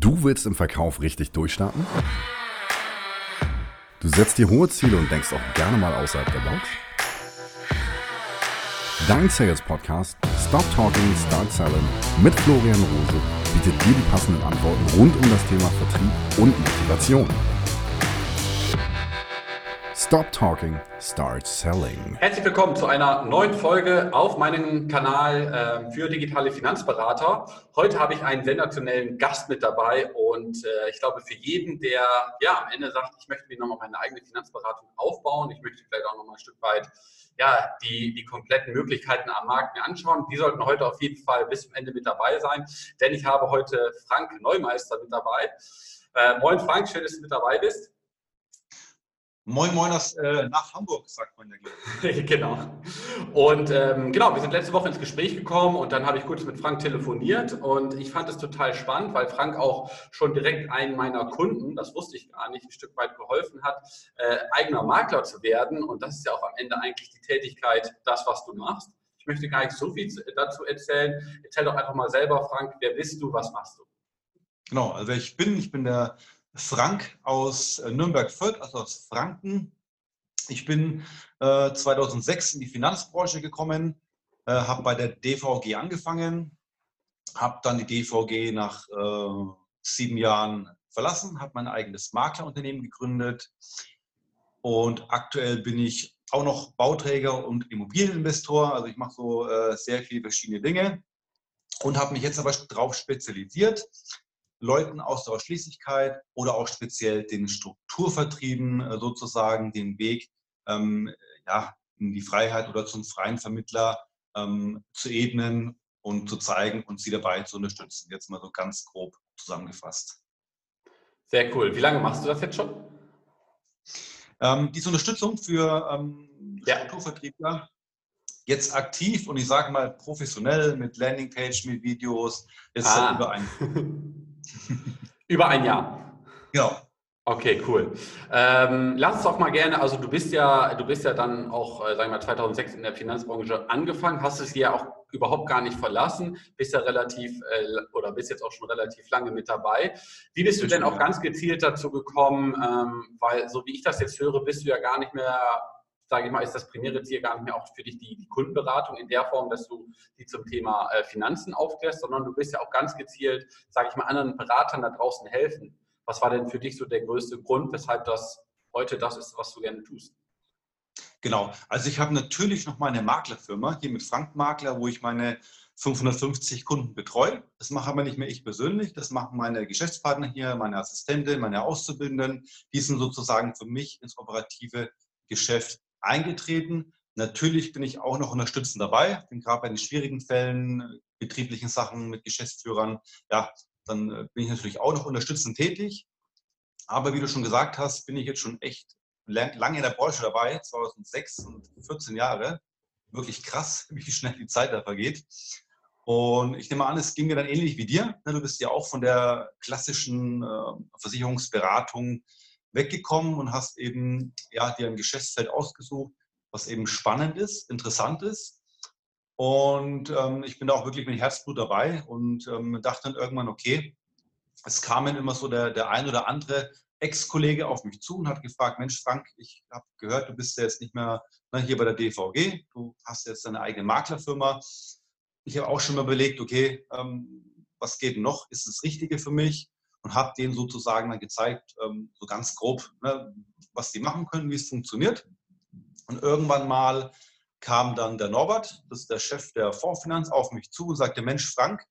Du willst im Verkauf richtig durchstarten? Du setzt dir hohe Ziele und denkst auch gerne mal außerhalb der Box? Dein Sales Podcast Stop Talking, Start Selling mit Florian Rose bietet dir die passenden Antworten rund um das Thema Vertrieb und Motivation. Stop Talking, Start Selling. Herzlich willkommen zu einer neuen Folge auf meinem Kanal äh, für digitale Finanzberater. Heute habe ich einen sensationellen Gast mit dabei und äh, ich glaube für jeden, der ja am Ende sagt, ich möchte mir nochmal meine eigene Finanzberatung aufbauen, ich möchte vielleicht auch nochmal ein Stück weit ja, die, die kompletten Möglichkeiten am Markt mir anschauen. Die sollten heute auf jeden Fall bis zum Ende mit dabei sein, denn ich habe heute Frank Neumeister mit dabei. Äh, moin Frank, schön, dass du mit dabei bist. Moin Moin aus, äh, nach Hamburg, sagt man ja Genau. Und ähm, genau, wir sind letzte Woche ins Gespräch gekommen und dann habe ich kurz mit Frank telefoniert und ich fand es total spannend, weil Frank auch schon direkt einen meiner Kunden, das wusste ich gar nicht, ein Stück weit geholfen hat, äh, eigener Makler zu werden. Und das ist ja auch am Ende eigentlich die Tätigkeit, das, was du machst. Ich möchte gar nicht so viel dazu erzählen. Erzähl doch einfach mal selber, Frank, wer bist du, was machst du? Genau, also wer ich bin, ich bin der Frank aus äh, Nürnberg-Fürth, also aus Franken. Ich bin äh, 2006 in die Finanzbranche gekommen, äh, habe bei der DVG angefangen, habe dann die DVG nach äh, sieben Jahren verlassen, habe mein eigenes Maklerunternehmen gegründet und aktuell bin ich auch noch Bauträger und Immobilieninvestor. Also ich mache so äh, sehr viele verschiedene Dinge und habe mich jetzt aber darauf spezialisiert, Leuten aus der Ausschließlichkeit oder auch speziell den Strukturvertrieben äh, sozusagen den Weg ähm, ja, in die Freiheit oder zum freien Vermittler ähm, zu ebnen und zu zeigen und sie dabei zu unterstützen. Jetzt mal so ganz grob zusammengefasst. Sehr cool. Wie lange machst du das jetzt schon? Ähm, diese Unterstützung für ähm, ja. Strukturvertriebler jetzt aktiv und ich sage mal professionell mit Landingpage, mit Videos, jetzt ah. über ein Über ein Jahr. Genau. Okay, cool. Ähm, lass uns doch mal gerne, also du bist ja, du bist ja dann auch, äh, sagen wir mal, 2006 in der Finanzbranche angefangen, hast es ja auch überhaupt gar nicht verlassen, bist ja relativ äh, oder bist jetzt auch schon relativ lange mit dabei. Wie bist du denn auch ganz gezielt dazu gekommen, ähm, weil so wie ich das jetzt höre, bist du ja gar nicht mehr sage ich mal, ist das primäre Ziel gar nicht mehr auch für dich die, die Kundenberatung in der Form, dass du die zum Thema äh, Finanzen aufklärst, sondern du bist ja auch ganz gezielt, sage ich mal, anderen Beratern da draußen helfen. Was war denn für dich so der größte Grund, weshalb das heute das ist, was du gerne tust? Genau, also ich habe natürlich noch meine Maklerfirma hier mit Frank Makler, wo ich meine 550 Kunden betreue. Das mache aber nicht mehr ich persönlich, das machen meine Geschäftspartner hier, meine Assistenten, meine Auszubildenden. Die sind sozusagen für mich ins operative Geschäft eingetreten. Natürlich bin ich auch noch unterstützend dabei, bin gerade bei den schwierigen Fällen, betrieblichen Sachen mit Geschäftsführern, ja, dann äh, bin ich natürlich auch noch unterstützend tätig. Aber wie du schon gesagt hast, bin ich jetzt schon echt lange in der Branche dabei, 2006 und 14 Jahre. Wirklich krass, wie schnell die Zeit da vergeht. Und ich nehme an, es ging mir dann ähnlich wie dir. Ne, du bist ja auch von der klassischen äh, Versicherungsberatung weggekommen und hast eben ja, dir ein Geschäftsfeld ausgesucht, was eben spannend ist, interessant ist. Und ähm, ich bin da auch wirklich mit Herzblut dabei und ähm, dachte dann irgendwann, okay, es kam immer so der, der ein oder andere Ex-Kollege auf mich zu und hat gefragt, Mensch Frank, ich habe gehört, du bist ja jetzt nicht mehr ne, hier bei der DVG, du hast jetzt deine eigene Maklerfirma. Ich habe auch schon mal überlegt, okay, ähm, was geht noch? Ist das Richtige für mich? Und habe denen sozusagen dann gezeigt, ähm, so ganz grob, ne, was die machen können, wie es funktioniert. Und irgendwann mal kam dann der Norbert, das ist der Chef der Fondsfinanz, auf mich zu und sagte, Mensch, Frank,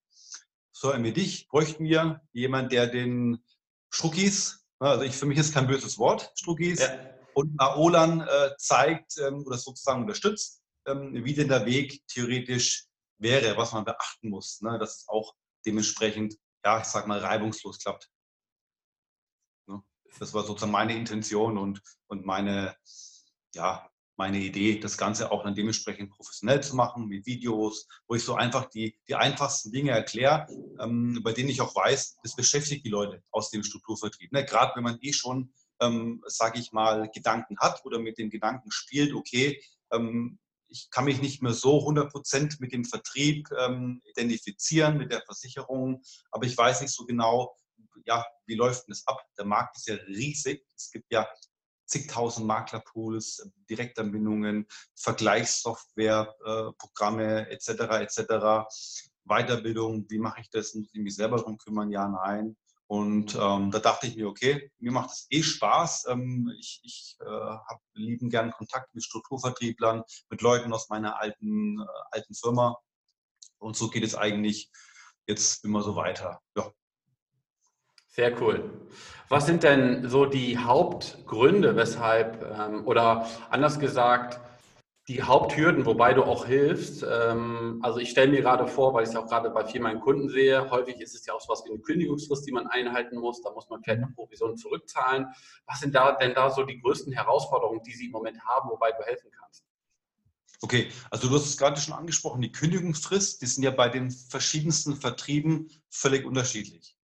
so wie dich bräuchten wir jemand, der den Struckis, ne, also ich, für mich ist kein böses Wort, Struckis, ja. und Naolan äh, zeigt ähm, oder sozusagen unterstützt, ähm, wie denn der Weg theoretisch wäre, was man beachten muss, ne, dass es auch dementsprechend ja, ich sag mal, reibungslos klappt. Das war sozusagen meine Intention und, und meine, ja, meine Idee, das Ganze auch dann dementsprechend professionell zu machen, mit Videos, wo ich so einfach die, die einfachsten Dinge erkläre, ähm, bei denen ich auch weiß, das beschäftigt die Leute aus dem Strukturvertrieb. Ne? Gerade wenn man eh schon, ähm, sage ich mal, Gedanken hat oder mit den Gedanken spielt, okay, ähm, ich kann mich nicht mehr so 100% mit dem Vertrieb ähm, identifizieren, mit der Versicherung, aber ich weiß nicht so genau, ja, wie läuft denn das ab? Der Markt ist ja riesig. Es gibt ja zigtausend Maklerpools, Direktanbindungen, Vergleichssoftware, äh, Programme etc. etc. Weiterbildung, wie mache ich das? Muss ich mich selber darum kümmern? Ja, nein. Und ähm, da dachte ich mir, okay, mir macht es eh Spaß. Ähm, ich ich äh, habe lieben gern Kontakt mit Strukturvertrieblern, mit Leuten aus meiner alten, äh, alten Firma. Und so geht es eigentlich jetzt immer so weiter. Ja. Sehr cool. Was sind denn so die Hauptgründe, weshalb, ähm, oder anders gesagt, die Haupthürden, wobei du auch hilfst. Ähm, also ich stelle mir gerade vor, weil ich es auch gerade bei vielen meinen Kunden sehe, häufig ist es ja auch so was wie eine Kündigungsfrist, die man einhalten muss. Da muss man vielleicht eine Provision zurückzahlen. Was sind da denn da so die größten Herausforderungen, die Sie im Moment haben, wobei du helfen kannst? Okay, also du hast es gerade schon angesprochen, die Kündigungsfrist, die sind ja bei den verschiedensten Vertrieben völlig unterschiedlich.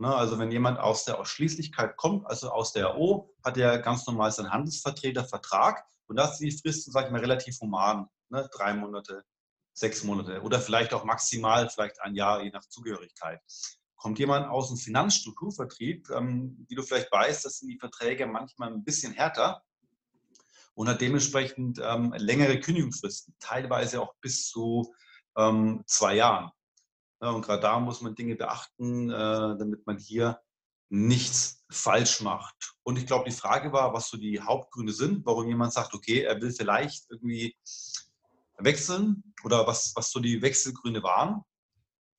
Ne, also wenn jemand aus der Ausschließlichkeit kommt, also aus der O, hat er ganz normal seinen Handelsvertretervertrag und da ist die Frist, sage ich mal, relativ human. Ne? Drei Monate, sechs Monate oder vielleicht auch maximal vielleicht ein Jahr, je nach Zugehörigkeit. Kommt jemand aus dem Finanzstrukturvertrieb, ähm, wie du vielleicht weißt, das sind die Verträge manchmal ein bisschen härter und hat dementsprechend ähm, längere Kündigungsfristen, teilweise auch bis zu ähm, zwei Jahren. Ja, und gerade da muss man Dinge beachten, äh, damit man hier nichts falsch macht. Und ich glaube, die Frage war, was so die Hauptgründe sind, warum jemand sagt, okay, er will vielleicht irgendwie wechseln oder was, was so die Wechselgründe waren.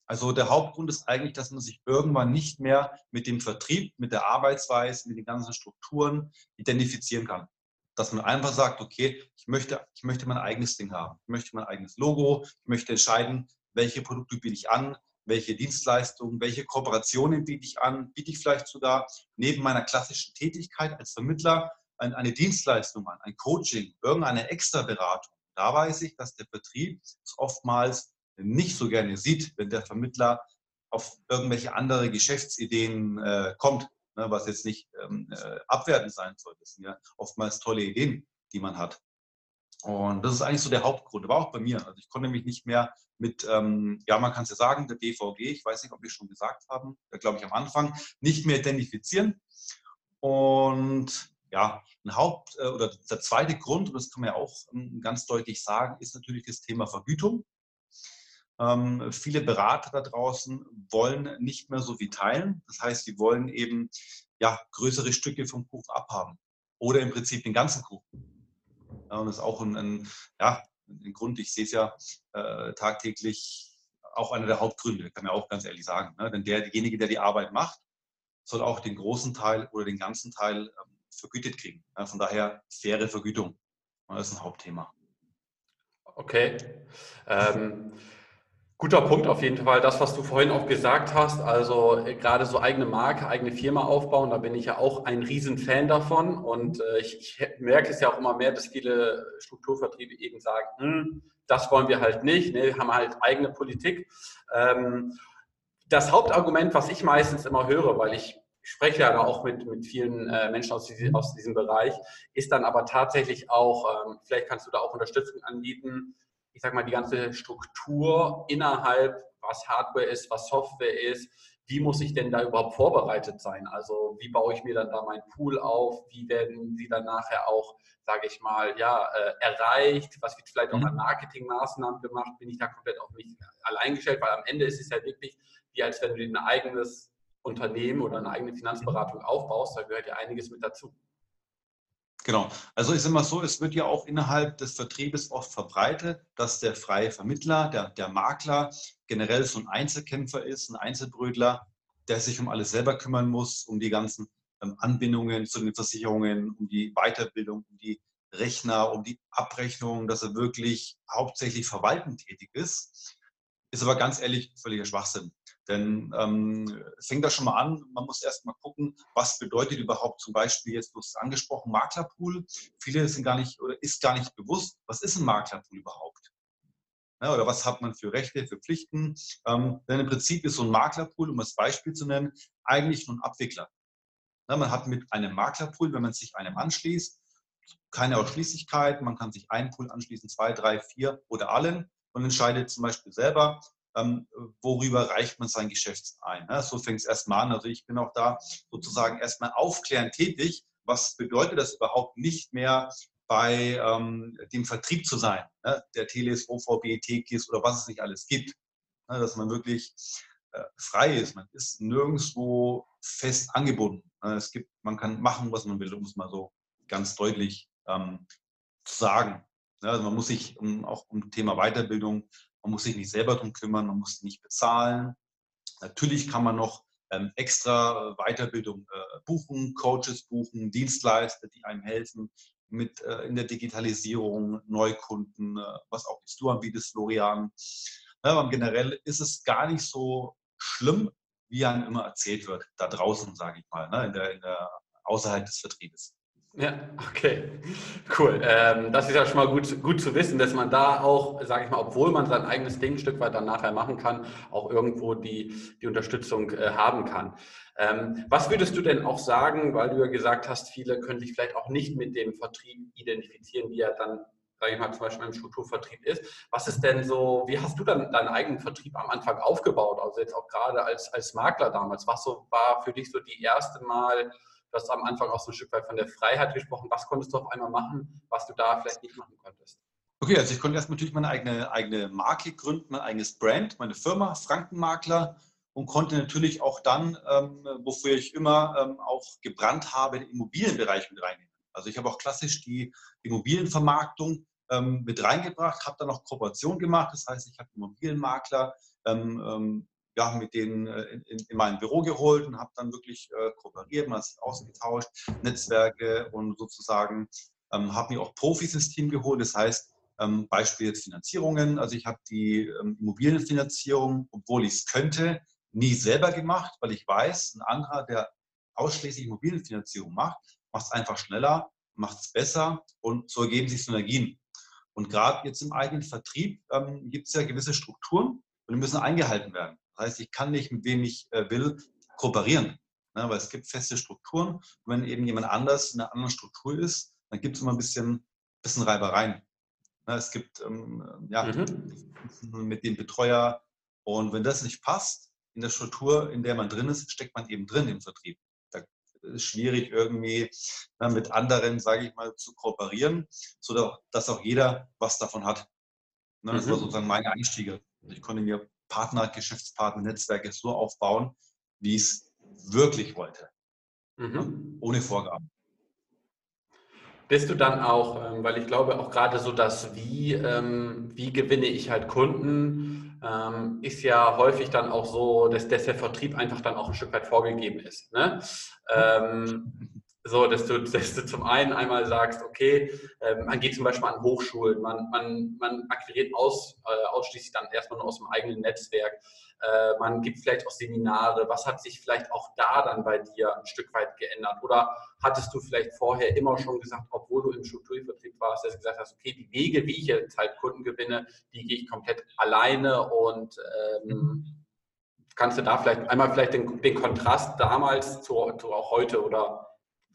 Also der Hauptgrund ist eigentlich, dass man sich irgendwann nicht mehr mit dem Vertrieb, mit der Arbeitsweise, mit den ganzen Strukturen identifizieren kann. Dass man einfach sagt, okay, ich möchte, ich möchte mein eigenes Ding haben. Ich möchte mein eigenes Logo. Ich möchte entscheiden, welche Produkte biete ich an, welche Dienstleistungen, welche Kooperationen biete ich an, biete ich vielleicht sogar neben meiner klassischen Tätigkeit als Vermittler eine Dienstleistung an, ein Coaching, irgendeine Extra-Beratung. Da weiß ich, dass der Vertrieb es oftmals nicht so gerne sieht, wenn der Vermittler auf irgendwelche andere Geschäftsideen äh, kommt, ne, was jetzt nicht ähm, äh, abwertend sein soll. Das sind ja oftmals tolle Ideen, die man hat. Und das ist eigentlich so der Hauptgrund, aber auch bei mir. Also ich konnte mich nicht mehr mit, ähm, ja, man kann es ja sagen, der BVG, ich weiß nicht, ob wir schon gesagt haben, da glaube ich am Anfang, nicht mehr identifizieren. Und ja, ein Haupt- äh, oder der zweite Grund, und das kann man ja auch ähm, ganz deutlich sagen, ist natürlich das Thema Vergütung. Ähm, viele Berater da draußen wollen nicht mehr so wie teilen. Das heißt, sie wollen eben ja, größere Stücke vom Kuchen abhaben oder im Prinzip den ganzen Kuchen. Und das ist auch ein, ein, ja, ein Grund, ich sehe es ja äh, tagtäglich, auch einer der Hauptgründe, kann man auch ganz ehrlich sagen. Ne? Denn derjenige, der die Arbeit macht, soll auch den großen Teil oder den ganzen Teil ähm, vergütet kriegen. Ja, von daher faire Vergütung. Das ist ein Hauptthema. Okay. Ähm, Guter Punkt auf jeden Fall. Das, was du vorhin auch gesagt hast, also äh, gerade so eigene Marke, eigene Firma aufbauen, da bin ich ja auch ein Riesenfan davon. Und äh, ich, ich, merke es ja auch immer mehr, dass viele Strukturvertriebe eben sagen, hm, das wollen wir halt nicht, ne, wir haben halt eigene Politik. Ähm, das Hauptargument, was ich meistens immer höre, weil ich spreche ja auch mit, mit vielen äh, Menschen aus, diesem, aus diesem Bereich, ist dann aber tatsächlich auch, ähm, vielleicht kannst du da auch Unterstützung anbieten, ich sag mal, die ganze Struktur innerhalb, was Hardware ist, was Software ist, wie muss ich denn da überhaupt vorbereitet sein? Also wie baue ich mir dann da meinen Pool auf? Wie werden sie dann nachher auch, sage ich mal, ja, äh, erreicht? Was wird vielleicht auch mhm. an Marketingmaßnahmen gemacht? Bin ich da komplett auf mich allein gestellt? Weil am Ende ist es ja wirklich wie als wenn du ein eigenes Unternehmen oder eine eigene Finanzberatung aufbaust. Da gehört ja einiges mit dazu. Genau. Also ist immer so, es wird ja auch innerhalb des Vertriebes oft verbreitet, dass der freie Vermittler, der, der Makler generell so ein Einzelkämpfer ist, ein Einzelbrötler, der sich um alles selber kümmern muss, um die ganzen ähm, Anbindungen zu den Versicherungen, um die Weiterbildung, um die Rechner, um die Abrechnung, dass er wirklich hauptsächlich verwaltend tätig ist. Ist aber ganz ehrlich völliger Schwachsinn. Denn ähm, fängt das schon mal an, man muss erst mal gucken, was bedeutet überhaupt zum Beispiel, jetzt du hast angesprochen, Maklerpool. Viele sind gar nicht oder ist gar nicht bewusst, was ist ein Maklerpool überhaupt? Ja, oder was hat man für Rechte, für Pflichten? Ähm, denn im Prinzip ist so ein Maklerpool, um das Beispiel zu nennen, eigentlich nur ein Abwickler. Ja, man hat mit einem Maklerpool, wenn man sich einem anschließt, keine Ausschließlichkeit, man kann sich einen Pool anschließen, zwei, drei, vier oder allen und entscheidet zum Beispiel selber, ähm, worüber reicht man sein Geschäft ein. Ne? So fängt es erstmal an. Also ich bin auch da sozusagen erstmal aufklärend tätig. Was bedeutet das überhaupt nicht mehr bei ähm, dem Vertrieb zu sein, ne? der Teles, OVB, Tekis oder was es nicht alles gibt. Ne? Dass man wirklich äh, frei ist. Man ist nirgendwo fest angebunden. Ne? Es gibt, man kann machen, was man will, um es mal so ganz deutlich ähm, zu sagen. Ne? Also man muss sich um, auch um Thema Weiterbildung, man muss sich nicht selber darum kümmern, man muss nicht bezahlen. Natürlich kann man noch ähm, extra Weiterbildung äh, buchen, Coaches buchen, Dienstleister, die einem helfen mit äh, in der Digitalisierung, Neukunden, äh, was auch du anbietest, Florian. Ja, aber generell ist es gar nicht so schlimm, wie einem immer erzählt wird, da draußen, sage ich mal, ne, in der, in der, außerhalb des Vertriebes. Ja, okay, cool. Ähm, das ist ja schon mal gut, gut zu wissen, dass man da auch, sage ich mal, obwohl man sein eigenes Ding ein Stück weit dann nachher machen kann, auch irgendwo die, die Unterstützung äh, haben kann. Ähm, was würdest du denn auch sagen, weil du ja gesagt hast, viele können sich vielleicht auch nicht mit dem Vertrieb identifizieren, wie er dann, sage ich mal, zum Beispiel im Strukturvertrieb ist. Was ist denn so, wie hast du dann deinen eigenen Vertrieb am Anfang aufgebaut? Also jetzt auch gerade als, als Makler damals, was so war für dich so die erste Mal, Du hast am Anfang auch so ein Stück weit von der Freiheit gesprochen. Was konntest du auf einmal machen, was du da vielleicht nicht machen konntest? Okay, also ich konnte erst natürlich meine eigene, eigene Marke gründen, mein eigenes Brand, meine Firma, Frankenmakler und konnte natürlich auch dann, ähm, wofür ich immer ähm, auch gebrannt habe, den Immobilienbereich mit reinnehmen. Also ich habe auch klassisch die Immobilienvermarktung ähm, mit reingebracht, habe dann noch Kooperation gemacht. Das heißt, ich habe Immobilienmakler ähm, ähm, ja, mit denen äh, in, in, mein Büro geholt und habe dann wirklich äh, kooperiert, man hat sich ausgetauscht, Netzwerke und sozusagen ähm, habe mir auch Profis ins Team geholt. Das heißt, ähm, Beispiel jetzt Finanzierungen. Also ich habe die ähm, Immobilienfinanzierung, obwohl ich es könnte, nie selber gemacht, weil ich weiß, ein anderer, der ausschließlich Immobilienfinanzierung macht, macht es einfach schneller, macht es besser und so ergeben sich Synergien. Und gerade jetzt im eigenen Vertrieb ähm, gibt es ja gewisse Strukturen und die müssen eingehalten werden. Das heißt, ich kann nicht, mit wem ich äh, will, kooperieren. Ne? Weil es gibt feste Strukturen. Und wenn eben jemand anders in einer anderen Struktur ist, dann gibt es immer ein bisschen, bisschen Reibereien. Ne? Es gibt ähm, ja, mhm. mit dem Betreuer. Und wenn das nicht passt, in der Struktur, in der man drin ist, steckt man eben drin im Vertrieb. Da ist es schwierig, irgendwie ne, mit anderen, sage ich mal, zu kooperieren, sodass auch jeder was davon hat. Ne? Das war mhm. sozusagen meine Einstiege. Ich konnte mir Partner, Geschäftspartner, Netzwerke so aufbauen, wie ich es wirklich wollte. Mhm. Ohne Vorgaben. Bist du dann auch, ähm, weil ich glaube auch gerade so das Wie, ähm, wie gewinne ich halt Kunden, ähm, ist ja häufig dann auch so, dass, dass, der Vertrieb einfach dann auch ein Stück weit vorgegeben ist. Ne? So, dass du, dass du zum einen einmal sagst, okay, ähm, man geht zum Beispiel an Hochschulen, man, man, man akquiriert aus, äh, ausschließlich dann erstmal nur aus dem eigenen Netzwerk, äh, man gibt vielleicht auch Seminare. Was hat sich vielleicht auch da dann bei dir ein Stück weit geändert? Oder hattest du vielleicht vorher immer schon gesagt, obwohl du im Strukturvertrieb warst, dass du gesagt hast, okay, die Wege, wie ich jetzt halt Kunden gewinne, die gehe ich komplett alleine und ähm, kannst du da vielleicht einmal vielleicht den, den Kontrast damals zu, zu auch heute oder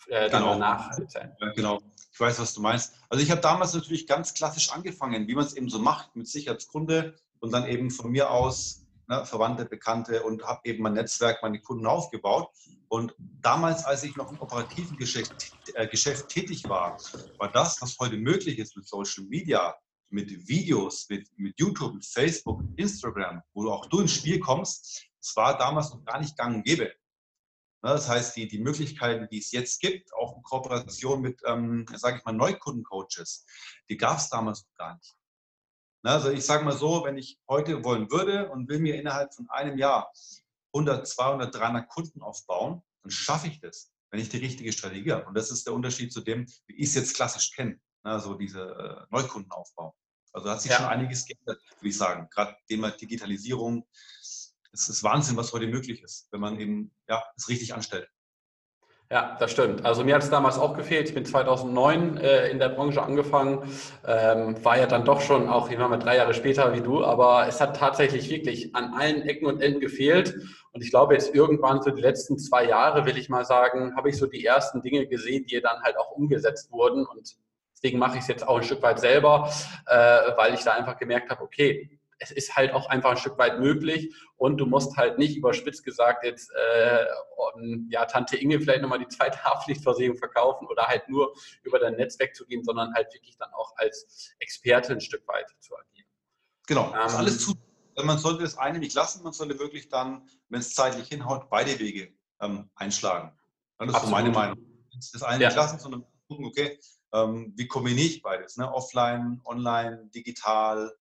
äh, genau. nacherzählen. Ja, genau, ich weiß, was du meinst. Also ich habe damals natürlich ganz klassisch angefangen, wie man es eben so macht, mit sich als Kunde und dann eben von mir aus ne, Verwandte, Bekannte und habe eben mein Netzwerk, meine Kunden aufgebaut. Und damals, als ich noch im operativen Geschäft, äh, Geschäft tätig war, war das, was heute möglich ist mit Social Media, mit Videos, mit, mit YouTube, mit Facebook, Instagram, wo auch du ins Spiel kommst, das war damals noch gar nicht gang und gäbe. Ne, das heißt, die, die Möglichkeiten, die es jetzt gibt, auch in Kooperation mit, ähm, sage ich mal, Neukundencoaches, die gab es damals noch gar nicht. Ne, also ich sage mal so, wenn ich heute wollen würde und will mir innerhalb von einem Jahr 100, 200, 300 Kunden aufbauen, dann schaffe ich das, wenn ich die richtige Strategie habe. Und das ist der Unterschied zu dem, wie ich es jetzt klassisch kenne, also diese äh, Neukundenaufbau. Also hat sich ja. schon einiges geändert, würde ich sagen. Gerade Thema Digitalisierung, es ist Wahnsinn, was heute möglich ist, wenn man eben ja, es richtig anstellt. Ja, das stimmt. Also mir hat es damals auch gefehlt. Ich bin 2009 äh, in der Branche angefangen, ähm, war ja dann doch schon auch, ich mal drei Jahre später wie du, aber es hat tatsächlich wirklich an allen Ecken und Enden gefehlt. Und ich glaube jetzt irgendwann so die letzten zwei Jahre, will ich mal sagen, habe ich so die ersten Dinge gesehen, die dann halt auch umgesetzt wurden. Und deswegen mache ich es jetzt auch ein Stück weit selber, äh, weil ich da einfach gemerkt habe, okay, es ist halt auch einfach ein Stück weit möglich und du musst halt nicht überspitzt gesagt jetzt äh, ja, Tante Inge vielleicht nochmal die zweite Haftpflichtversicherung verkaufen oder halt nur über dein Netzwerk zu gehen, sondern halt wirklich dann auch als Experte ein Stück weit zu agieren. Genau, das ähm, alles zu. Man sollte das eine nicht lassen, man sollte wirklich dann, wenn es zeitlich hinhaut, beide Wege ähm, einschlagen. Das ist Absolut. so meine Meinung. Das eine ja. nicht lassen, sondern gucken, okay, ähm, wie kombiniere ich beides? Ne? Offline, online, digital,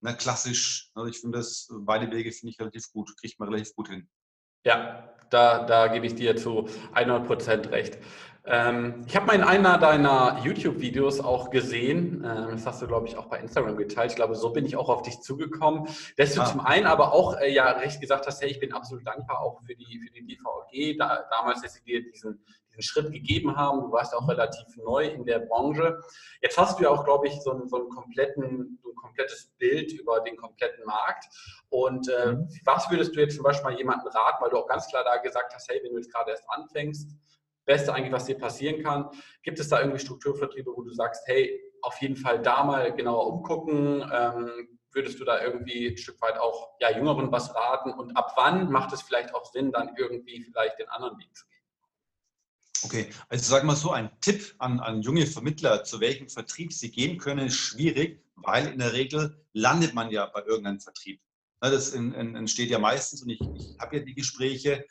ne? klassisch. Also ich finde das, beide Wege finde ich relativ gut, kriegt man relativ gut hin. Ja, da, da gebe ich dir zu 100 Prozent recht. Ähm, ich habe mal in einer deiner YouTube-Videos auch gesehen, ähm, das hast du, glaube ich, auch bei Instagram geteilt. Ich glaube, so bin ich auch auf dich zugekommen, dass du ah. zum einen aber auch äh, ja recht gesagt hast, hey, ich bin absolut dankbar auch für die, für die DVG, da, damals, dass sie dir diesen, diesen Schritt gegeben haben. Du warst auch relativ neu in der Branche. Jetzt hast du ja auch, glaube ich, so, einen, so, einen kompletten, so ein komplettes Bild über den kompletten Markt. Und äh, mhm. was würdest du jetzt zum Beispiel mal jemandem raten, weil du auch ganz klar da gesagt hast, hey, wenn du jetzt gerade erst anfängst, Beste eigentlich, was dir passieren kann. Gibt es da irgendwie Strukturvertriebe, wo du sagst, hey, auf jeden Fall da mal genauer umgucken? Ähm, würdest du da irgendwie ein Stück weit auch ja, Jüngeren was raten? Und ab wann macht es vielleicht auch Sinn, dann irgendwie vielleicht den anderen Weg zu gehen? Okay, also sag mal so, ein Tipp an, an junge Vermittler, zu welchem Vertrieb sie gehen können, ist schwierig, weil in der Regel landet man ja bei irgendeinem Vertrieb. Das entsteht ja meistens, und ich, ich habe ja die Gespräche,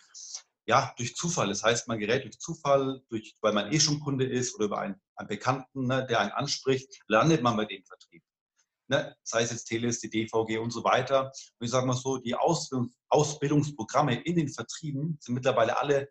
ja, durch Zufall. Das heißt, man gerät durch Zufall, durch, weil man eh schon Kunde ist oder über einen, einen Bekannten, ne, der einen anspricht, landet man bei dem Vertrieb. Ne? Sei es jetzt Teles, die DVG und so weiter. Und ich sage mal so, die Ausbildung, Ausbildungsprogramme in den Vertrieben sind mittlerweile alle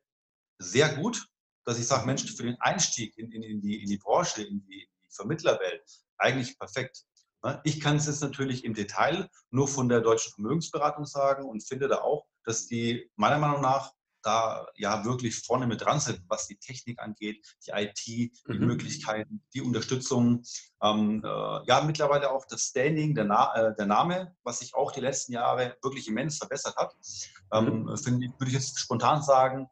sehr gut, dass ich sage, Mensch, für den Einstieg in, in, in, die, in die Branche, in die, die Vermittlerwelt, eigentlich perfekt. Ne? Ich kann es jetzt natürlich im Detail nur von der deutschen Vermögensberatung sagen und finde da auch, dass die meiner Meinung nach da ja wirklich vorne mit dran sind, was die Technik angeht, die IT, die mhm. Möglichkeiten, die Unterstützung. Ähm, äh, ja, mittlerweile auch das Standing, der, Na äh, der, Name, was sich auch die letzten Jahre wirklich immens verbessert hat. Ähm, mhm. Würde ich jetzt spontan sagen,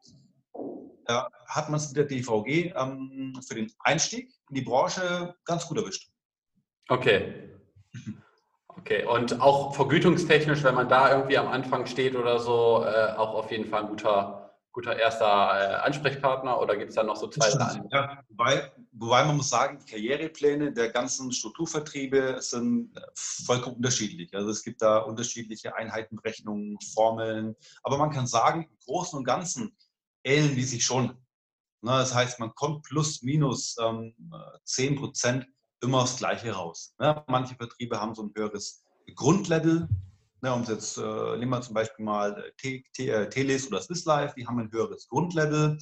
hat man es mit der DVG ähm, für den Einstieg in die Branche ganz gut erwischt. Okay. Okay, und auch vergütungstechnisch, wenn man da irgendwie am Anfang steht oder so, äh, auch auf jeden Fall ein guter, guter erster äh, Ansprechpartner oder gibt es da noch so zwei Sachen? Ja, wobei, wobei man muss sagen, die Karrierepläne der ganzen Strukturvertriebe sind äh, vollkommen unterschiedlich. Also es gibt da unterschiedliche Einheitenberechnungen, Formeln, aber man kann sagen, im Großen und Ganzen ähneln die sich schon. Das heißt, man kommt plus minus ähm, 10 Prozent immer das Gleiche raus. Manche Vertriebe haben so ein höheres Grundlevel, Ne, um jetzt, äh, nehmen wir zum Beispiel mal äh, äh, Teles oder Swiss Life, die haben ein höheres Grundlevel,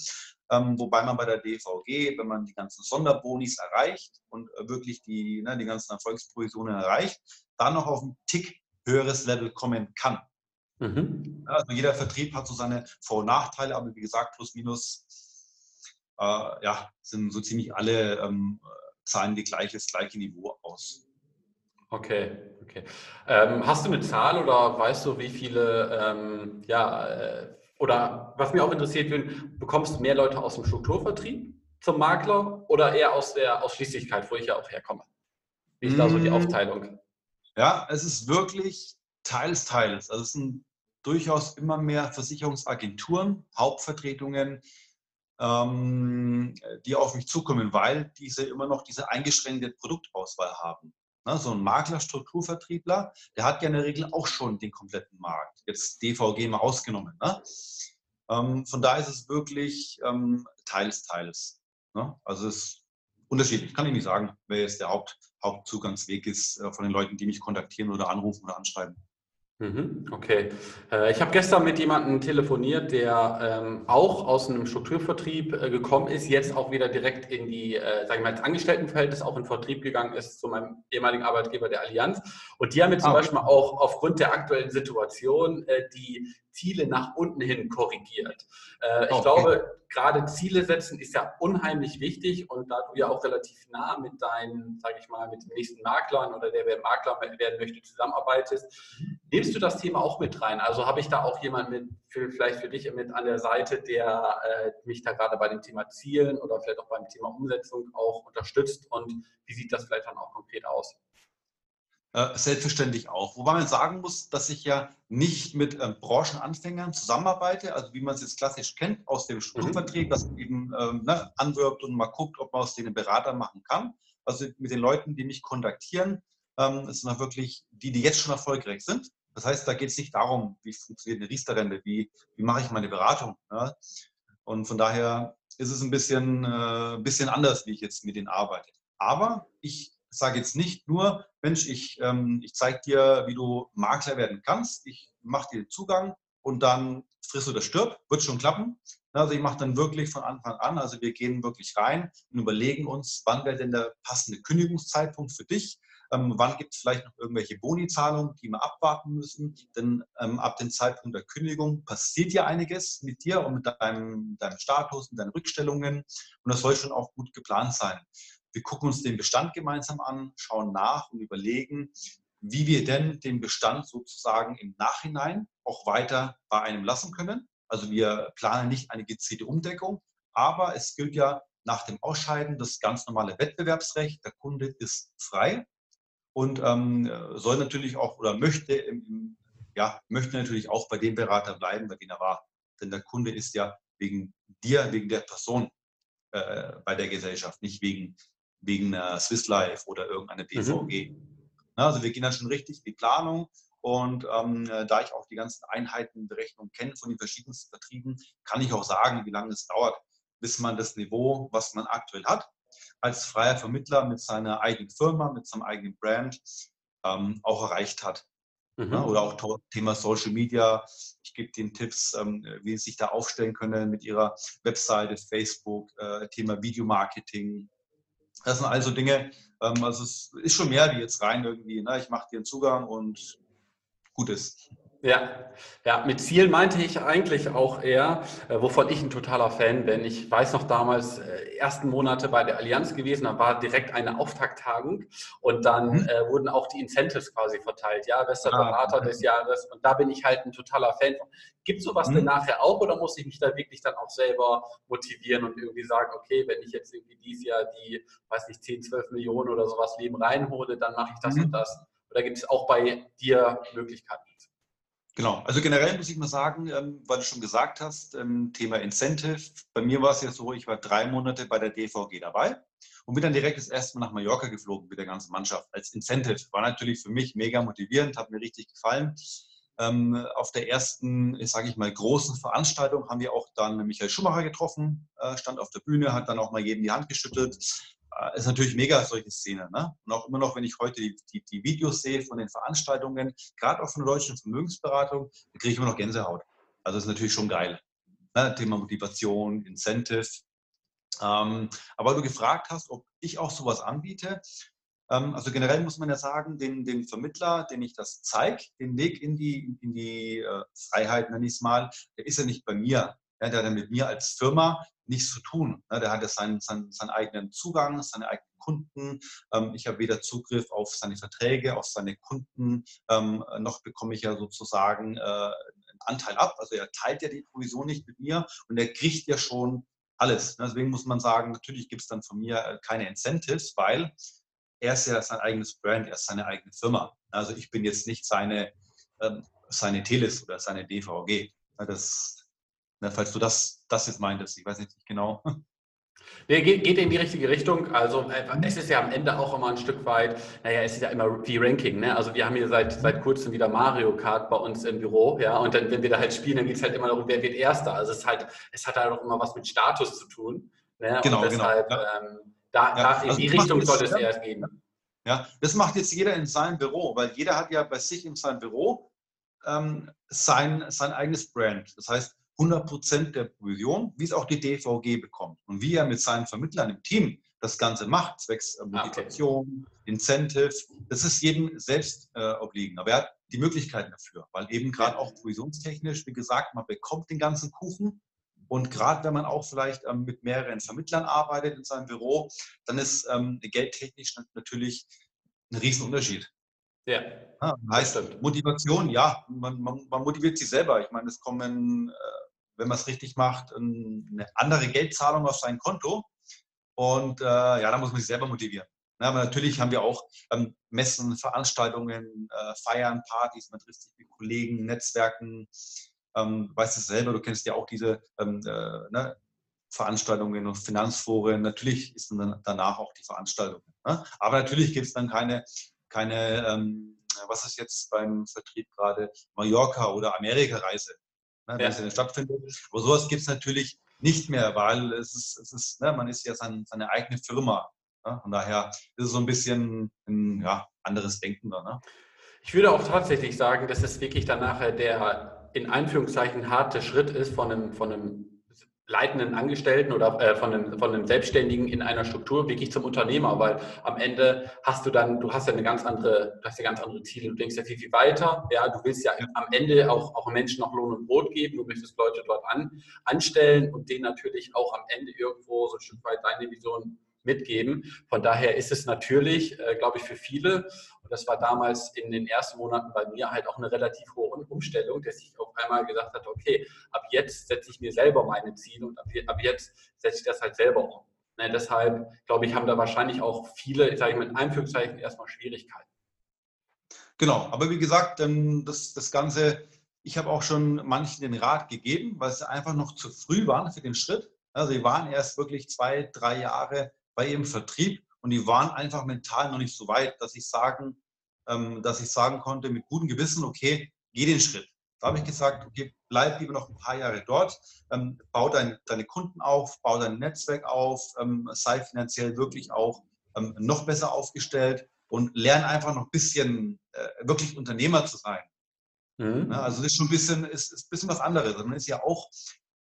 ähm, wobei man bei der DVG, wenn man die ganzen Sonderbonis erreicht und wirklich die, ne, die ganzen Erfolgsprovisionen erreicht, dann noch auf ein Tick höheres Level kommen kann. Mhm. Also jeder Vertrieb hat so seine Vor- und Nachteile, aber wie gesagt, plus minus äh, ja, sind so ziemlich alle ähm, zahlen die gleiches, gleiche Niveau aus. Okay, okay. Ähm, hast du eine Zahl oder weißt du, wie viele, ähm, ja, äh, oder was mir auch interessiert wird, bekommst du mehr Leute aus dem Strukturvertrieb zum Makler oder eher aus der Ausschließlichkeit, wo ich ja auch herkomme? Wie ist da so die mm. Aufteilung? Ja, es ist wirklich teils, teils. Also es sind durchaus immer mehr Versicherungsagenturen, Hauptvertretungen, ähm, die auf mich zukommen, weil diese immer noch diese eingeschränkte Produktauswahl haben. Ne, so ein Makler, Strukturvertriebler, der hat ja in der Regel auch schon den kompletten Markt. Jetzt DVG mal ausgenommen. Ne? Ähm, von daher ist es wirklich ähm, teils, teils. Ne? Also es ist unterschiedlich. Kann ich nicht sagen, wer jetzt der Haupt, Hauptzugangsweg ist äh, von den Leuten, die mich kontaktieren oder anrufen oder anschreiben. Mhm, okay. Äh, ich habe gestern mit jemandem telefoniert, der ähm, auch aus einem Strukturvertrieb äh, gekommen ist, jetzt auch wieder direkt in die, äh, sage ich mal, ins Angestelltenverhältnis auch in Vertrieb gegangen ist zu meinem ehemaligen Arbeitgeber der Allianz. Und die haben jetzt zum ah, Beispiel auch aufgrund der aktuellen Situation die Ziele nach unten hin korrigiert. Äh, ich okay. glaube, gerade Ziele setzen ist ja unheimlich wichtig und da du ja auch relativ nah mit deinen, sage ich mal, mit den nächsten Maklern oder der wer Makler werden möchte, zusammenarbeitest, nimmst du das Thema auch mit rein? Also habe ich da auch jemanden mit, für, vielleicht für dich mit an der Seite, der äh, mich da gerade bei dem Thema Zielen oder vielleicht auch beim Thema Umsetzung auch unterstützt und wie sieht das vielleicht dann auch konkret aus? Äh, selbstverständlich auch. Wobei man sagen muss, dass ich ja nicht mit ähm, Branchenanfängern zusammenarbeite, also wie man es jetzt klassisch kennt aus dem Strukturvertrieb, mhm. dass man eben ähm, ne, anwirbt und mal guckt, ob man aus denen Berater machen kann. Also mit den Leuten, die mich kontaktieren, ähm, das sind wirklich die, die jetzt schon erfolgreich sind. Das heißt, da geht es nicht darum, wie funktioniert eine Riester-Rente, wie, wie mache ich meine Beratung. Ne? Und von daher ist es ein bisschen, äh, bisschen anders, wie ich jetzt mit denen arbeite. Aber ich sage jetzt nicht nur, Mensch, ich, ähm, ich zeige dir, wie du Makler werden kannst. Ich mache dir den Zugang und dann frisst oder stirb, wird schon klappen. Also ich mache dann wirklich von Anfang an, also wir gehen wirklich rein und überlegen uns, wann wäre denn der passende Kündigungszeitpunkt für dich? Ähm, wann gibt es vielleicht noch irgendwelche Bonizahlungen, die wir abwarten müssen? Denn ähm, ab dem Zeitpunkt der Kündigung passiert ja einiges mit dir und mit deinem, deinem Status, mit deinen Rückstellungen. Und das soll schon auch gut geplant sein. Wir gucken uns den Bestand gemeinsam an, schauen nach und überlegen, wie wir denn den Bestand sozusagen im Nachhinein auch weiter bei einem lassen können. Also wir planen nicht eine gezielte Umdeckung, aber es gilt ja nach dem Ausscheiden das ganz normale Wettbewerbsrecht. Der Kunde ist frei und ähm, soll natürlich auch oder möchte, im, ja, möchte natürlich auch bei dem Berater bleiben, bei dem er war. Denn der Kunde ist ja wegen dir, wegen der Person äh, bei der Gesellschaft, nicht wegen wegen einer Swiss Life oder irgendeiner BVG. Mhm. Also wir gehen dann schon richtig in die Planung und ähm, da ich auch die ganzen Einheitenberechnungen kenne von den verschiedensten Vertrieben, kann ich auch sagen, wie lange es dauert, bis man das Niveau, was man aktuell hat, als freier Vermittler mit seiner eigenen Firma, mit seinem eigenen Brand ähm, auch erreicht hat. Mhm. Ja, oder auch Thema Social Media. Ich gebe den Tipps, ähm, wie sie sich da aufstellen können mit ihrer Webseite, Facebook, äh, Thema Videomarketing, das sind also Dinge, ähm, also es ist schon mehr wie jetzt rein irgendwie, ne? ich mache dir einen Zugang und gut ist. Ja, ja, mit Ziel meinte ich eigentlich auch eher, äh, wovon ich ein totaler Fan bin. Ich weiß noch damals, äh, ersten Monate bei der Allianz gewesen, da war direkt eine Auftakttagung und dann mhm. äh, wurden auch die Incentives quasi verteilt. Ja, bester ah, Berater okay. des Jahres und da bin ich halt ein totaler Fan von. Gibt sowas mhm. denn nachher auch oder muss ich mich da wirklich dann auch selber motivieren und irgendwie sagen, okay, wenn ich jetzt irgendwie dieses Jahr die, weiß nicht, 10, 12 Millionen oder sowas Leben reinhole, dann mache ich das mhm. und das. Oder gibt es auch bei dir Möglichkeiten? Genau, also generell muss ich mal sagen, ähm, weil du schon gesagt hast, ähm, Thema Incentive. Bei mir war es ja so, ich war drei Monate bei der DVG dabei und bin dann direkt das erste Mal nach Mallorca geflogen mit der ganzen Mannschaft als Incentive. War natürlich für mich mega motivierend, hat mir richtig gefallen. Ähm, auf der ersten, sage ich mal, großen Veranstaltung haben wir auch dann Michael Schumacher getroffen, äh, stand auf der Bühne, hat dann auch mal jedem die Hand geschüttelt. Äh, ist natürlich mega, solche Szenen. Ne? Und auch immer noch, wenn ich heute die, die, die Videos sehe von den Veranstaltungen, gerade auch von der deutschen Vermögensberatung, kriege ich immer noch Gänsehaut. Also das ist natürlich schon geil. Ne? Thema Motivation, Incentive. Ähm, aber du gefragt hast, ob ich auch sowas anbiete. Ähm, also generell muss man ja sagen, den, den Vermittler, den ich das zeige, den Weg in die, in die äh, Freiheit, nenne ich es mal, der ist ja nicht bei mir. Ja, der hat ja mit mir als Firma nichts zu tun. Ne? Der hat ja seinen, seinen, seinen eigenen Zugang, seine eigenen Kunden. Ähm, ich habe weder Zugriff auf seine Verträge, auf seine Kunden, ähm, noch bekomme ich ja sozusagen äh, einen Anteil ab. Also er teilt ja die Provision nicht mit mir und er kriegt ja schon alles. Ne? Deswegen muss man sagen, natürlich gibt es dann von mir äh, keine Incentives, weil er ist ja sein eigenes Brand, er ist seine eigene Firma. Also ich bin jetzt nicht seine, ähm, seine Teles oder seine DVG. Das, na, ne, falls du das, das jetzt meintest, ich weiß nicht genau. Nee, geht, geht in die richtige Richtung. Also äh, es ist ja am Ende auch immer ein Stück weit, naja, es ist ja immer wie Ranking. Ne? Also wir haben hier seit, seit kurzem wieder Mario Kart bei uns im Büro, ja, und dann, wenn wir da halt spielen, dann geht es halt immer darum, wer wird Erster. Also es ist halt, es hat halt auch immer was mit Status zu tun. Ne? Genau, und genau, deshalb, genau. Ähm, da, ja. da, in also die Richtung soll es erst gehen. Ja, das macht jetzt jeder in seinem Büro, weil jeder hat ja bei sich in seinem Büro ähm, sein, sein eigenes Brand. Das heißt, 100 der Provision, wie es auch die DVG bekommt. Und wie er mit seinen Vermittlern im Team das Ganze macht, zwecks äh, Motivation, okay. Incentive, das ist jedem selbst äh, obliegen. Aber er hat die Möglichkeiten dafür, weil eben gerade auch provisionstechnisch, wie gesagt, man bekommt den ganzen Kuchen. Und gerade wenn man auch vielleicht ähm, mit mehreren Vermittlern arbeitet in seinem Büro, dann ist ähm, geldtechnisch natürlich ein Riesenunterschied. Ja. ja heißt Motivation, ja, man, man, man, motiviert sich selber. Ich meine, es kommen äh, wenn man es richtig macht, eine andere Geldzahlung auf sein Konto. Und äh, ja, da muss man sich selber motivieren. Ja, aber natürlich haben wir auch ähm, Messen, Veranstaltungen, äh, Feiern, Partys, man trifft sich mit Kollegen, Netzwerken. Ähm, weißt du selber, du kennst ja auch diese ähm, äh, ne, Veranstaltungen und Finanzforen. Natürlich ist dann danach auch die Veranstaltung. Ne? Aber natürlich gibt es dann keine, keine ähm, was ist jetzt beim Vertrieb gerade, Mallorca oder Amerika-Reise, ne, wenn ja. es stattfindet. Aber sowas gibt es natürlich nicht mehr, weil es ist, es ist ne, man ist ja sein, seine eigene Firma. Ne? Von daher ist es so ein bisschen ein ja, anderes Denken da. Ne? Ich würde auch tatsächlich sagen, dass es wirklich dann nachher der in Anführungszeichen harte Schritt ist von einem, von einem leitenden Angestellten oder äh, von, einem, von einem Selbstständigen in einer Struktur wirklich zum Unternehmer, weil am Ende hast du dann, du hast ja eine ganz andere, du hast ja ganz andere Ziele, du denkst ja viel, viel weiter, ja, du willst ja am Ende auch, auch Menschen noch Lohn und Brot geben, du möchtest Leute dort an, anstellen und denen natürlich auch am Ende irgendwo so ein Stück weit deine Vision mitgeben. Von daher ist es natürlich, äh, glaube ich, für viele, und das war damals in den ersten Monaten bei mir halt auch eine relativ hohe Umstellung, dass ich auf einmal gesagt habe, okay, ab jetzt setze ich mir selber meine Ziele und ab, ab jetzt setze ich das halt selber um. Ne, deshalb, glaube ich, haben da wahrscheinlich auch viele, sage ich mal in Anführungszeichen, erstmal Schwierigkeiten. Genau, aber wie gesagt, das, das Ganze, ich habe auch schon manchen den Rat gegeben, weil sie einfach noch zu früh waren für den Schritt. Also sie waren erst wirklich zwei, drei Jahre bei ihrem Vertrieb und die waren einfach mental noch nicht so weit, dass ich sagen, ähm, dass ich sagen konnte mit gutem Gewissen, okay, geh den Schritt. Da habe ich gesagt, okay, bleib lieber noch ein paar Jahre dort, ähm, bau dein, deine Kunden auf, bau dein Netzwerk auf, ähm, sei finanziell wirklich auch ähm, noch besser aufgestellt und lerne einfach noch ein bisschen äh, wirklich Unternehmer zu sein. Mhm. Ja, also das ist schon ein bisschen, ist, ist ein bisschen was anderes. Man ist ja auch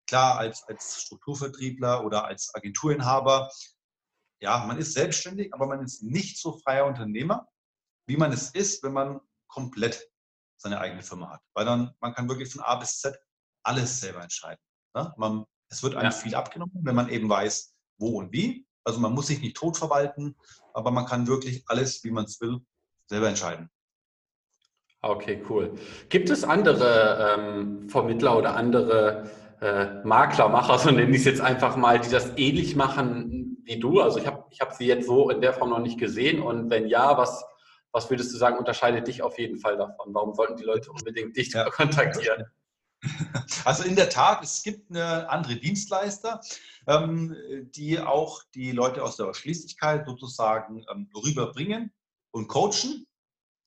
klar als, als Strukturvertriebler oder als Agenturinhaber ja, man ist selbstständig, aber man ist nicht so freier Unternehmer, wie man es ist, wenn man komplett seine eigene Firma hat. Weil dann, man kann wirklich von A bis Z alles selber entscheiden. Ne? Man, es wird einem ja. viel abgenommen, wenn man eben weiß, wo und wie. Also man muss sich nicht tot verwalten, aber man kann wirklich alles, wie man es will, selber entscheiden. Okay, cool. Gibt es andere ähm, Vermittler oder andere äh, Maklermacher, so nenne ich es jetzt einfach mal, die das ähnlich machen wie du? Also ich habe ich hab sie jetzt so in der Form noch nicht gesehen und wenn ja, was, was würdest du sagen, unterscheidet dich auf jeden Fall davon? Warum sollten die Leute unbedingt dich ja. kontaktieren? Also in der Tat, es gibt eine andere Dienstleister, ähm, die auch die Leute aus der Schließlichkeit sozusagen ähm, rüberbringen und coachen.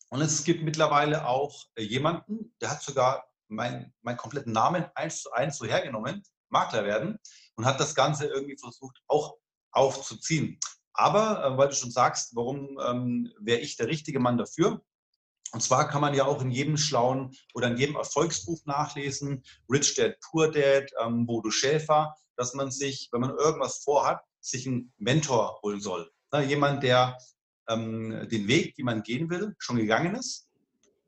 Und es gibt mittlerweile auch jemanden, der hat sogar meinen mein kompletten Namen eins zu eins so hergenommen, Makler werden, und hat das Ganze irgendwie versucht, auch aufzuziehen. Aber, äh, weil du schon sagst, warum ähm, wäre ich der richtige Mann dafür? Und zwar kann man ja auch in jedem schlauen oder in jedem Erfolgsbuch nachlesen, Rich Dad, Poor Dad, ähm, Bodo Schäfer, dass man sich, wenn man irgendwas vorhat, sich einen Mentor holen soll. Na, jemand, der ähm, den Weg, den man gehen will, schon gegangen ist.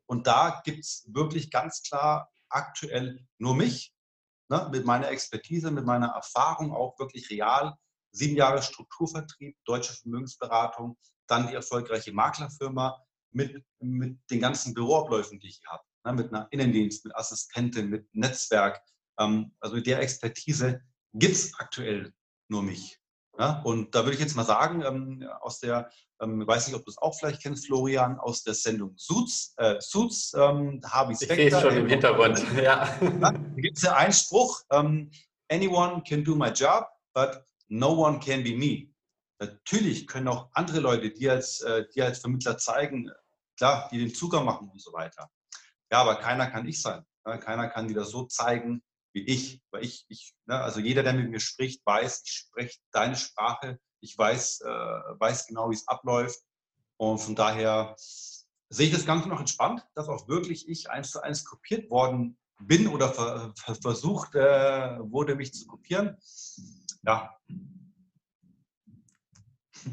Und da gibt es wirklich ganz klar aktuell nur mich, ne, mit meiner Expertise, mit meiner Erfahrung auch wirklich real sieben Jahre Strukturvertrieb, deutsche Vermögensberatung, dann die erfolgreiche Maklerfirma mit, mit den ganzen Büroabläufen, die ich hier habe. Ne, mit einer Innendienst, mit Assistentin, mit Netzwerk. Ähm, also mit der Expertise gibt es aktuell nur mich. Ja? Und da würde ich jetzt mal sagen, ähm, aus der, ähm, weiß nicht, ob du es auch vielleicht kennst, Florian, aus der Sendung Suits, äh, Suits ähm, Harvey Specter. Ich sehe es schon im Hintergrund, ja. Da gibt es ja einen Spruch, ähm, anyone can do my job, but no one can be me. Natürlich können auch andere Leute die als, äh, die als Vermittler zeigen, klar, die den Zugang machen und so weiter. Ja, aber keiner kann ich sein. Keiner kann die das so zeigen wie ich. Weil ich, ich ne, also jeder, der mit mir spricht, weiß, ich spreche deine Sprache. Ich weiß, äh, weiß genau, wie es abläuft. Und von daher sehe ich das Ganze noch entspannt, dass auch wirklich ich eins zu eins kopiert worden bin oder ver versucht äh, wurde, mich zu kopieren ja.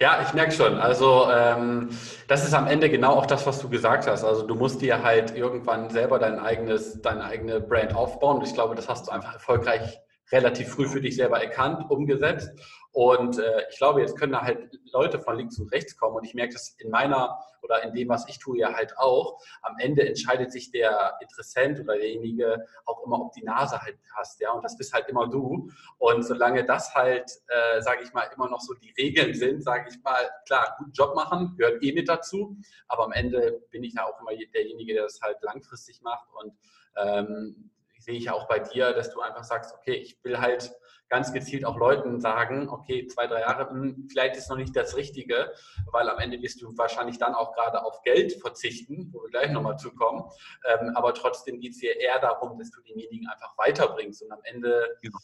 Ja, ich merke schon. Also ähm, das ist am Ende genau auch das, was du gesagt hast. Also du musst dir halt irgendwann selber dein eigenes, deine eigene Brand aufbauen. Und ich glaube, das hast du einfach erfolgreich relativ früh für dich selber erkannt, umgesetzt. Und äh, ich glaube, jetzt können da halt Leute von links und rechts kommen. Und ich merke das in meiner oder in dem, was ich tue, ja halt auch. Am Ende entscheidet sich der Interessent oder derjenige auch immer, ob die Nase halt passt. Ja, und das bist halt immer du. Und solange das halt, äh, sage ich mal, immer noch so die Regeln sind, sage ich mal, klar, guten Job machen, gehört eh mit dazu. Aber am Ende bin ich ja auch immer derjenige, der das halt langfristig macht. Und ähm, sehe ich auch bei dir, dass du einfach sagst, okay, ich will halt ganz gezielt auch Leuten sagen, okay, zwei, drei Jahre, hm, vielleicht ist noch nicht das Richtige, weil am Ende wirst du wahrscheinlich dann auch gerade auf Geld verzichten, wo wir gleich nochmal zukommen. Ähm, aber trotzdem geht es dir eher darum, dass du denjenigen einfach weiterbringst. Und am Ende genau.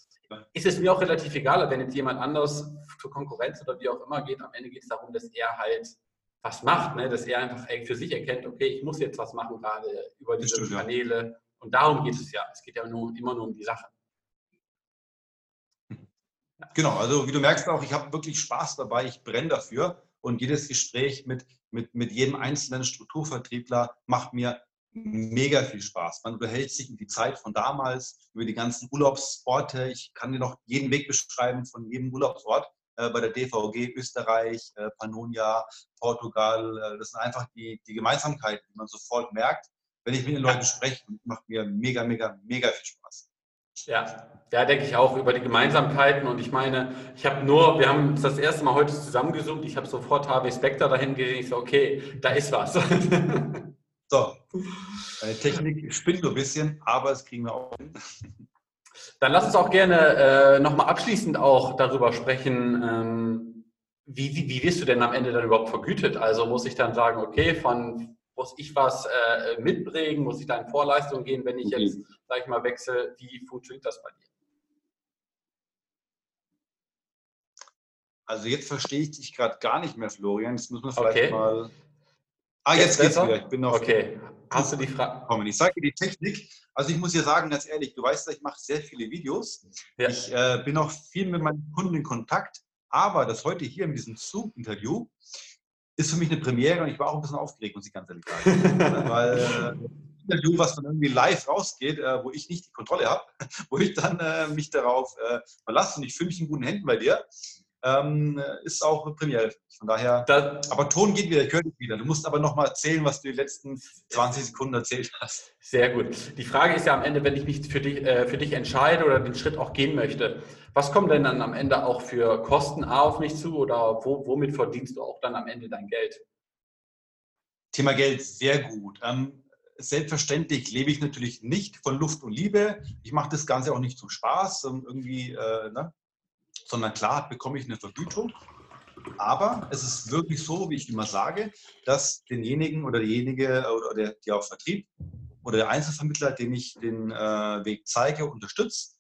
ist es mir auch relativ egal, wenn jetzt jemand anders zur Konkurrenz oder wie auch immer geht, am Ende geht es darum, dass er halt was macht, ne? dass er einfach für sich erkennt, okay, ich muss jetzt was machen, gerade über diese Kanäle. Ja. Und darum geht es ja. Es geht ja nur, immer nur um die Sache. Genau, also wie du merkst auch, ich habe wirklich Spaß dabei, ich brenne dafür und jedes Gespräch mit, mit, mit jedem einzelnen Strukturvertriebler macht mir mega viel Spaß. Man behält sich in die Zeit von damals, über die ganzen Urlaubsorte. Ich kann dir noch jeden Weg beschreiben von jedem Urlaubsort äh, bei der DVG, Österreich, äh, Pannonia, Portugal. Äh, das sind einfach die, die Gemeinsamkeiten, die man sofort merkt, wenn ich mit den Leuten spreche. Macht mir mega, mega, mega viel Spaß. Ja, ja, denke ich auch über die Gemeinsamkeiten. Und ich meine, ich habe nur, wir haben uns das erste Mal heute zusammengesucht. Ich habe sofort Harvey Specter dahin gesehen. Ich so, okay, da ist was. So, meine Technik spinnt nur ein bisschen, aber es kriegen wir auch hin. Dann lass uns auch gerne äh, nochmal abschließend auch darüber sprechen, ähm, wie, wie, wie wirst du denn am Ende dann überhaupt vergütet? Also muss ich dann sagen, okay, von muss ich was äh, mitbringen, muss ich da in Vorleistung gehen, wenn ich okay. jetzt, sage ich mal, wechsle? Wie funktioniert das bei dir? Also jetzt verstehe ich dich gerade gar nicht mehr, Florian. Das muss man vielleicht okay. mal. Ah, jetzt, jetzt geht's wieder. Ich bin noch. Okay. Hast du die Frage? Ich sage dir die Technik. Also ich muss dir sagen, ganz ehrlich, du weißt, ich mache sehr viele Videos. Ja. Ich äh, bin auch viel mit meinen Kunden in Kontakt. Aber das heute hier in diesem Zoom-Interview ist für mich eine Premiere und ich war auch ein bisschen aufgeregt, muss ich ganz ehrlich sagen. Weil äh, Interview, was dann irgendwie live rausgeht, äh, wo ich nicht die Kontrolle habe, wo ich dann äh, mich darauf äh, verlasse und ich fühle mich in guten Händen bei dir, ähm, ist auch Premiere. Von daher, das, aber Ton geht wieder, ich höre dich wieder. Du musst aber nochmal erzählen, was du die letzten 20 Sekunden erzählt hast. Sehr gut. Die Frage ist ja am Ende, wenn ich mich für dich, äh, für dich entscheide oder den Schritt auch gehen möchte, was kommen denn dann am Ende auch für Kosten A auf mich zu oder wo, womit verdienst du auch dann am Ende dein Geld? Thema Geld, sehr gut. Ähm, selbstverständlich lebe ich natürlich nicht von Luft und Liebe. Ich mache das Ganze auch nicht zum Spaß, irgendwie, äh, ne? Sondern klar bekomme ich eine Vergütung. Aber es ist wirklich so, wie ich immer sage, dass denjenigen oder diejenige oder der, die auch Vertrieb oder der Einzelvermittler, dem ich den äh, Weg zeige, unterstützt,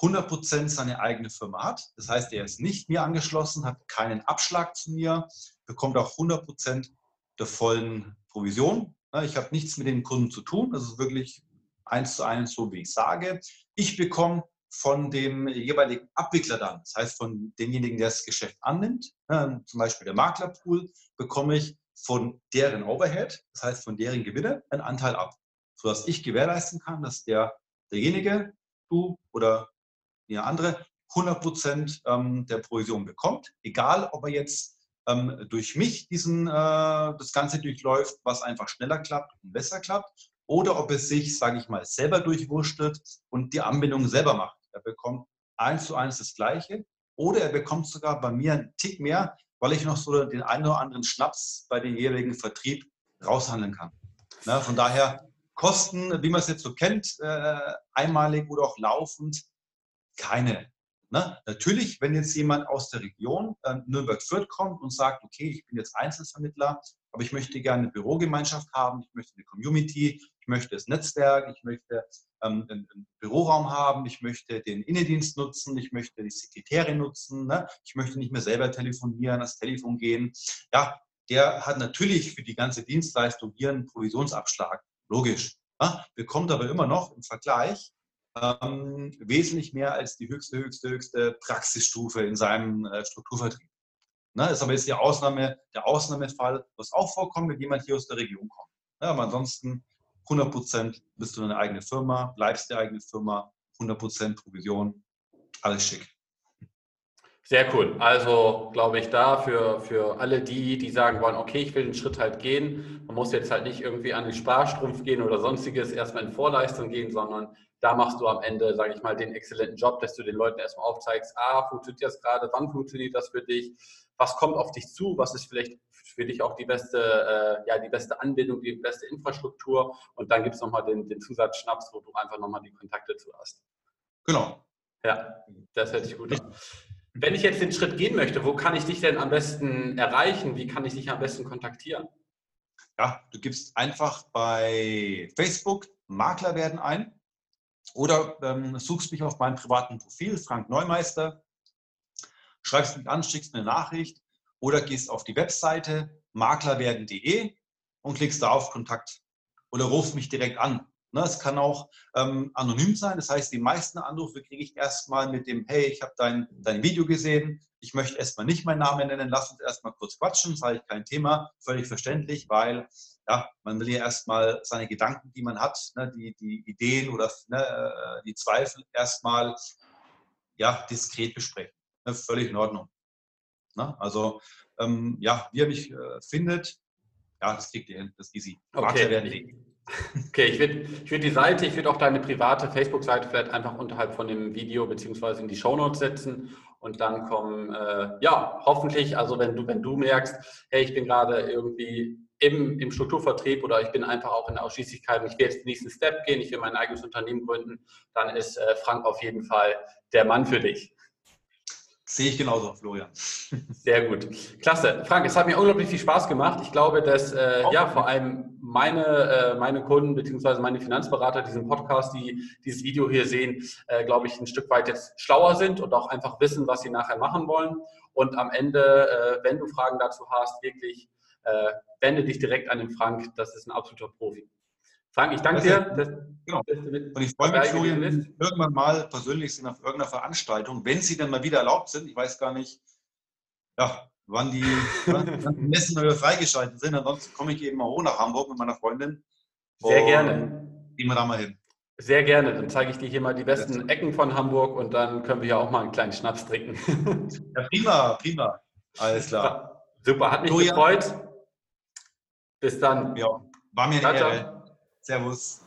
100% seine eigene Firma hat. Das heißt, er ist nicht mir angeschlossen, hat keinen Abschlag zu mir, bekommt auch 100% der vollen Provision. Ich habe nichts mit den Kunden zu tun. Das ist wirklich eins zu eins so, wie ich sage. Ich bekomme von dem jeweiligen Abwickler dann, das heißt von demjenigen, der das Geschäft annimmt, zum Beispiel der Maklerpool, bekomme ich von deren Overhead, das heißt von deren Gewinne, einen Anteil ab, sodass ich gewährleisten kann, dass der, derjenige, du oder der andere, 100 Prozent ähm, der Provision bekommt, egal ob er jetzt ähm, durch mich diesen, äh, das Ganze durchläuft, was einfach schneller klappt und besser klappt, oder ob es sich, sage ich mal, selber durchwurschtelt und die Anbindung selber macht. Er bekommt eins zu eins das Gleiche oder er bekommt sogar bei mir einen Tick mehr, weil ich noch so den einen oder anderen Schnaps bei dem jeweiligen Vertrieb raushandeln kann. Na, von daher Kosten, wie man es jetzt so kennt, äh, einmalig oder auch laufend, keine. Ne? Natürlich, wenn jetzt jemand aus der Region äh, Nürnberg-Fürth kommt und sagt, okay, ich bin jetzt Einzelvermittler, aber ich möchte gerne eine Bürogemeinschaft haben, ich möchte eine Community, ich möchte das Netzwerk, ich möchte ähm, einen, Büroraum haben, ich möchte den Innendienst nutzen, ich möchte die Sekretäre nutzen, ne? ich möchte nicht mehr selber telefonieren, das Telefon gehen. Ja, der hat natürlich für die ganze Dienstleistung hier einen Provisionsabschlag, logisch. Ne? Bekommt aber immer noch im Vergleich ähm, wesentlich mehr als die höchste, höchste, höchste Praxisstufe in seinem äh, Strukturvertrieb. Ne, ist aber jetzt die Ausnahme, der Ausnahmefall, was auch vorkommt, wenn jemand hier aus der Region kommt. Ne, aber ansonsten 100 Prozent bist du eine eigene Firma, bleibst die eigene Firma, 100 Prozent Provision Alles schick. Sehr cool. Also glaube ich da für, für alle die, die sagen wollen, okay, ich will den Schritt halt gehen. Man muss jetzt halt nicht irgendwie an den Sparstrumpf gehen oder sonstiges, erstmal in Vorleistung gehen, sondern da machst du am Ende, sage ich mal, den exzellenten Job, dass du den Leuten erstmal aufzeigst, ah, funktioniert das gerade, wann funktioniert das für dich, was kommt auf dich zu, was ist vielleicht für dich auch die beste, äh, ja, die beste Anbindung, die beste Infrastruktur und dann gibt es nochmal den, den Zusatzschnaps, wo du einfach nochmal die Kontakte zu hast. Genau. Ja, das hört sich gut an. Wenn ich jetzt den Schritt gehen möchte, wo kann ich dich denn am besten erreichen? Wie kann ich dich am besten kontaktieren? Ja, du gibst einfach bei Facebook Makler werden ein oder ähm, suchst mich auf meinem privaten Profil, Frank Neumeister, schreibst mich an, schickst eine Nachricht oder gehst auf die Webseite maklerwerden.de und klickst da auf Kontakt oder rufst mich direkt an. Ne, es kann auch ähm, anonym sein. Das heißt, die meisten Anrufe kriege ich erstmal mit dem, hey, ich habe dein, dein Video gesehen, ich möchte erstmal nicht meinen Namen nennen, lass uns erstmal kurz quatschen, sage ich kein Thema, völlig verständlich, weil ja, man will ja erstmal seine Gedanken, die man hat, ne, die, die Ideen oder ne, äh, die Zweifel erstmal ja, diskret besprechen. Völlig in Ordnung. Ne? Also ähm, ja, wie er mich äh, findet, ja, das kriegt ihr hin, das ist easy. Okay. werden Okay, ich würde ich würd die Seite, ich würde auch deine private Facebook-Seite vielleicht einfach unterhalb von dem Video beziehungsweise in die Shownotes setzen und dann kommen, äh, ja, hoffentlich, also wenn du, wenn du merkst, hey, ich bin gerade irgendwie im, im Strukturvertrieb oder ich bin einfach auch in der Ausschließlichkeit und ich will jetzt den nächsten Step gehen, ich will mein eigenes Unternehmen gründen, dann ist äh, Frank auf jeden Fall der Mann für dich. Sehe ich genauso, Florian. Sehr gut. Klasse. Frank, es hat mir unglaublich viel Spaß gemacht. Ich glaube, dass äh, ja vor allem meine, äh, meine Kunden bzw. meine Finanzberater diesen Podcast, die dieses Video hier sehen, äh, glaube ich, ein Stück weit jetzt schlauer sind und auch einfach wissen, was sie nachher machen wollen. Und am Ende, äh, wenn du Fragen dazu hast, wirklich äh, wende dich direkt an den Frank. Das ist ein absoluter Profi. Frank, ich danke dir. Dass, genau. Und ich freue mich, Julian, irgendwann mal persönlich sind auf irgendeiner Veranstaltung, wenn sie dann mal wieder erlaubt sind. Ich weiß gar nicht, ja, wann die, wann Messen wieder freigeschaltet sind. Ansonsten komme ich eben mal hoch nach Hamburg mit meiner Freundin. Sehr gerne. Gehen wir da mal hin. Sehr gerne. Dann zeige ich dir hier mal die besten Ecken von Hamburg und dann können wir ja auch mal einen kleinen Schnaps trinken. Ja, prima, prima. Alles klar. Super, hat mich Julian. gefreut. Bis dann. Ja, war mir eine Ehre. Servus.